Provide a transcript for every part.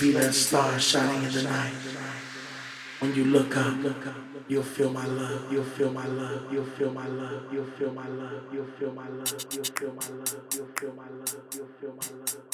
be that star shining in the night. When you look up, you'll feel my love, you'll feel my love, you'll feel my love, you'll feel my love, you'll feel my love, you'll feel my love, you'll feel my love, you'll feel my love,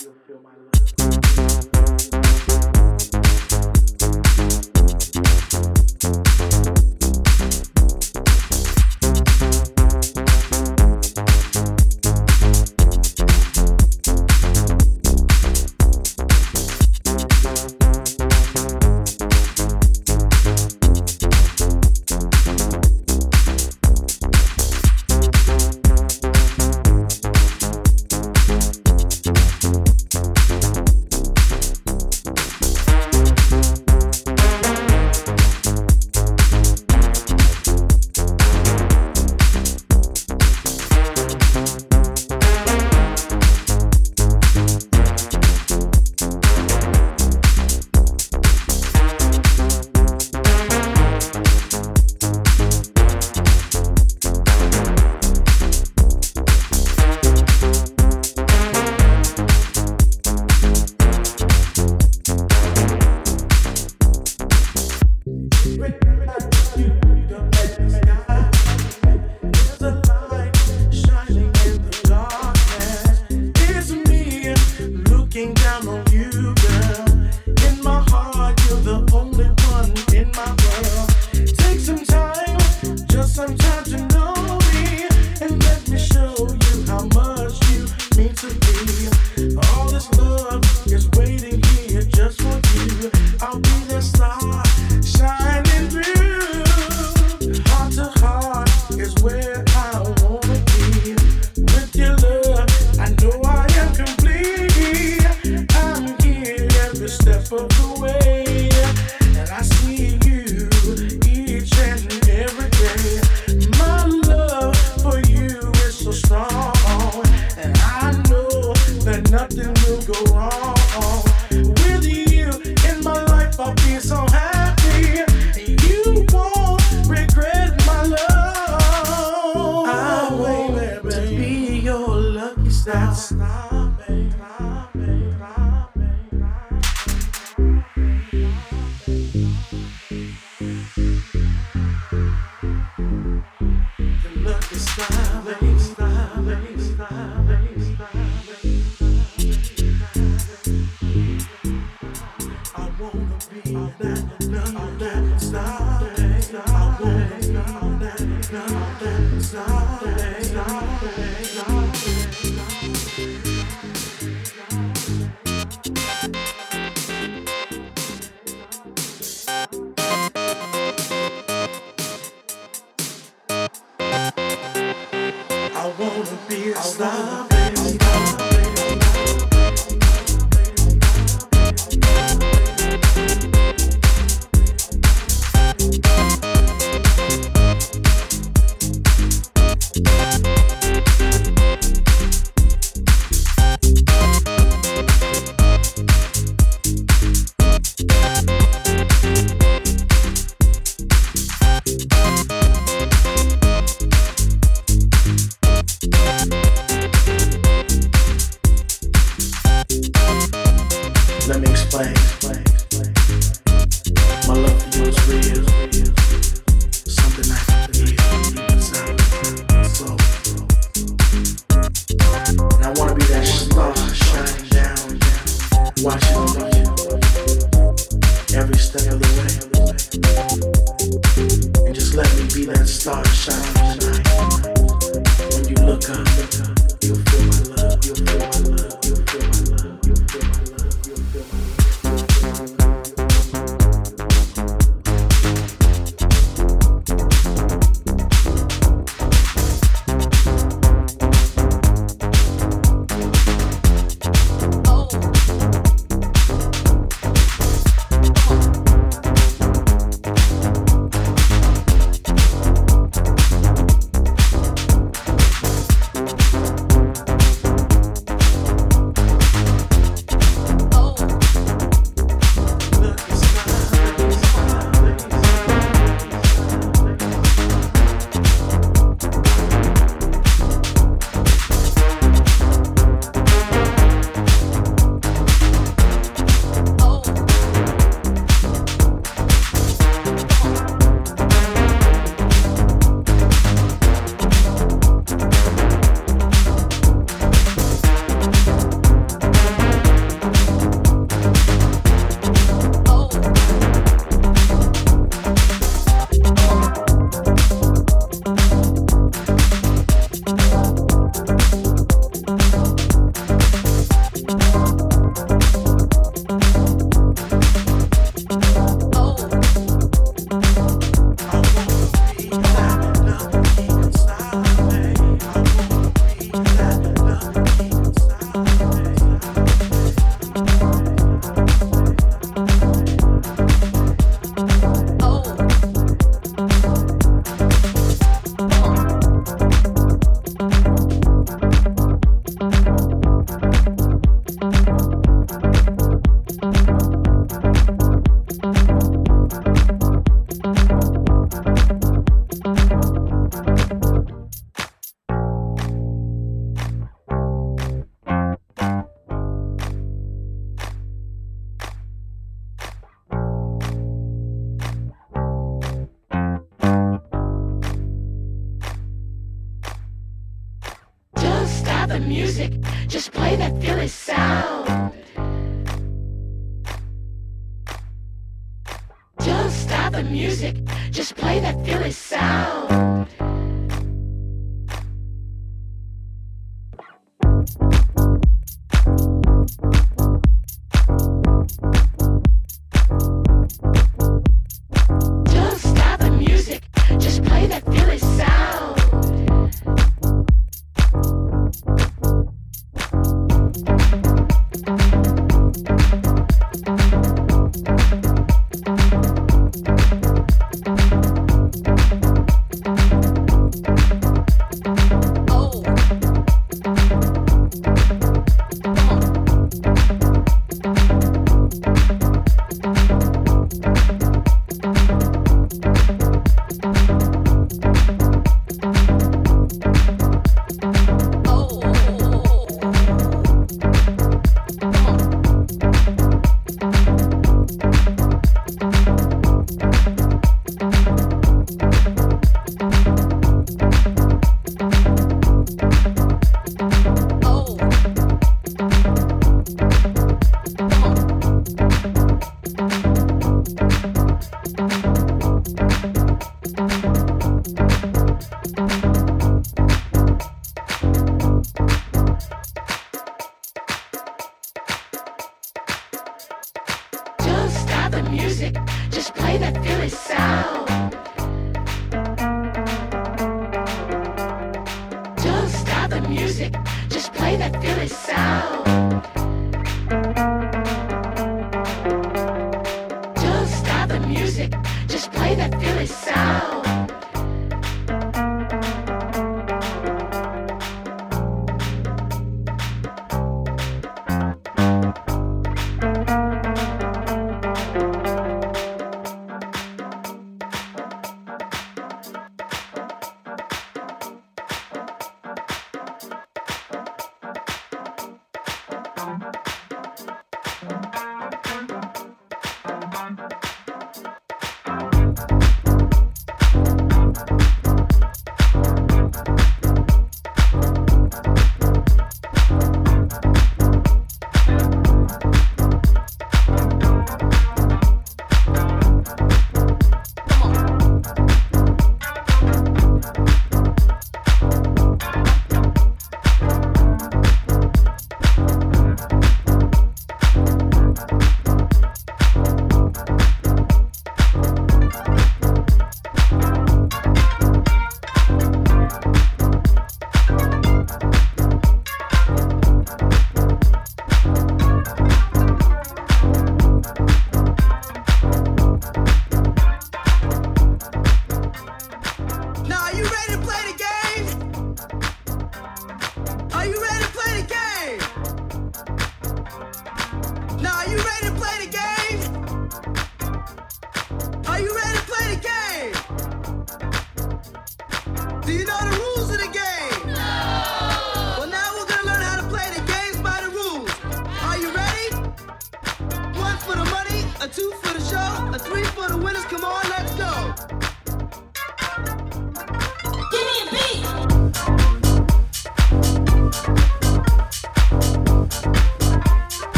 Nah, nah, that, that.